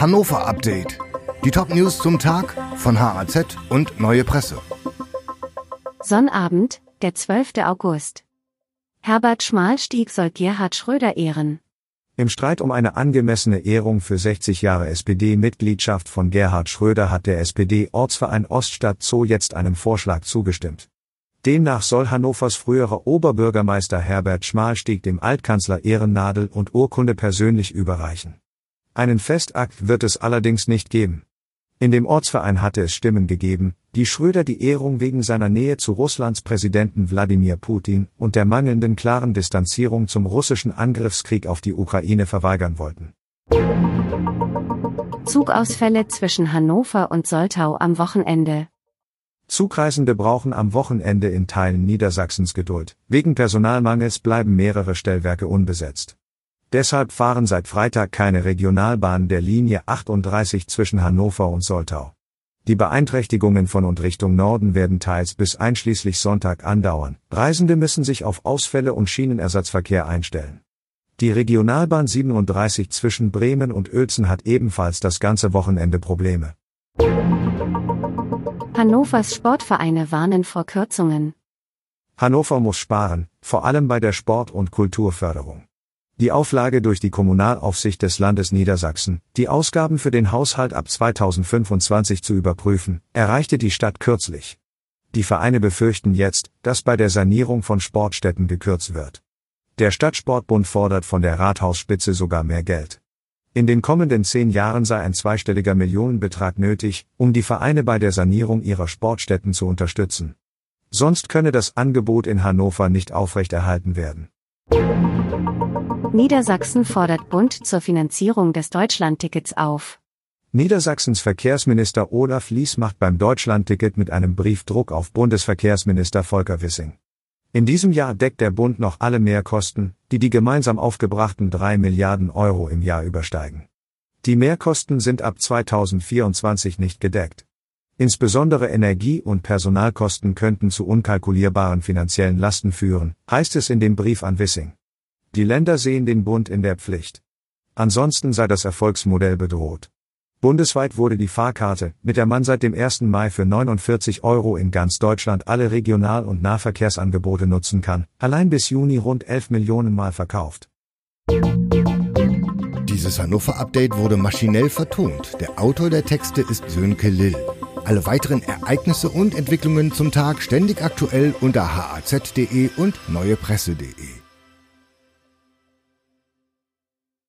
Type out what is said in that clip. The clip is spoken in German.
Hannover Update. Die Top-News zum Tag von HAZ und Neue Presse. Sonnabend, der 12. August. Herbert Schmalstieg soll Gerhard Schröder ehren. Im Streit um eine angemessene Ehrung für 60 Jahre SPD-Mitgliedschaft von Gerhard Schröder hat der SPD-Ortsverein Oststadt Zoo jetzt einem Vorschlag zugestimmt. Demnach soll Hannovers früherer Oberbürgermeister Herbert Schmalstieg dem Altkanzler Ehrennadel und Urkunde persönlich überreichen. Einen Festakt wird es allerdings nicht geben. In dem Ortsverein hatte es Stimmen gegeben, die Schröder die Ehrung wegen seiner Nähe zu Russlands Präsidenten Wladimir Putin und der mangelnden klaren Distanzierung zum russischen Angriffskrieg auf die Ukraine verweigern wollten. Zugausfälle zwischen Hannover und Soltau am Wochenende. Zugreisende brauchen am Wochenende in Teilen Niedersachsens Geduld. Wegen Personalmangels bleiben mehrere Stellwerke unbesetzt. Deshalb fahren seit Freitag keine Regionalbahnen der Linie 38 zwischen Hannover und Soltau. Die Beeinträchtigungen von und Richtung Norden werden teils bis einschließlich Sonntag andauern. Reisende müssen sich auf Ausfälle und Schienenersatzverkehr einstellen. Die Regionalbahn 37 zwischen Bremen und Uelzen hat ebenfalls das ganze Wochenende Probleme. Hannovers Sportvereine warnen vor Kürzungen. Hannover muss sparen, vor allem bei der Sport- und Kulturförderung. Die Auflage durch die Kommunalaufsicht des Landes Niedersachsen, die Ausgaben für den Haushalt ab 2025 zu überprüfen, erreichte die Stadt kürzlich. Die Vereine befürchten jetzt, dass bei der Sanierung von Sportstätten gekürzt wird. Der Stadtsportbund fordert von der Rathausspitze sogar mehr Geld. In den kommenden zehn Jahren sei ein zweistelliger Millionenbetrag nötig, um die Vereine bei der Sanierung ihrer Sportstätten zu unterstützen. Sonst könne das Angebot in Hannover nicht aufrechterhalten werden. Niedersachsen fordert Bund zur Finanzierung des Deutschlandtickets auf. Niedersachsens Verkehrsminister Olaf Lies macht beim Deutschlandticket mit einem Brief Druck auf Bundesverkehrsminister Volker Wissing. In diesem Jahr deckt der Bund noch alle Mehrkosten, die die gemeinsam aufgebrachten drei Milliarden Euro im Jahr übersteigen. Die Mehrkosten sind ab 2024 nicht gedeckt. Insbesondere Energie- und Personalkosten könnten zu unkalkulierbaren finanziellen Lasten führen, heißt es in dem Brief an Wissing. Die Länder sehen den Bund in der Pflicht. Ansonsten sei das Erfolgsmodell bedroht. Bundesweit wurde die Fahrkarte, mit der man seit dem 1. Mai für 49 Euro in ganz Deutschland alle Regional- und Nahverkehrsangebote nutzen kann, allein bis Juni rund 11 Millionen Mal verkauft. Dieses Hannover-Update wurde maschinell vertont. Der Autor der Texte ist Sönke Lill. Alle weiteren Ereignisse und Entwicklungen zum Tag ständig aktuell unter haz.de und neuepresse.de.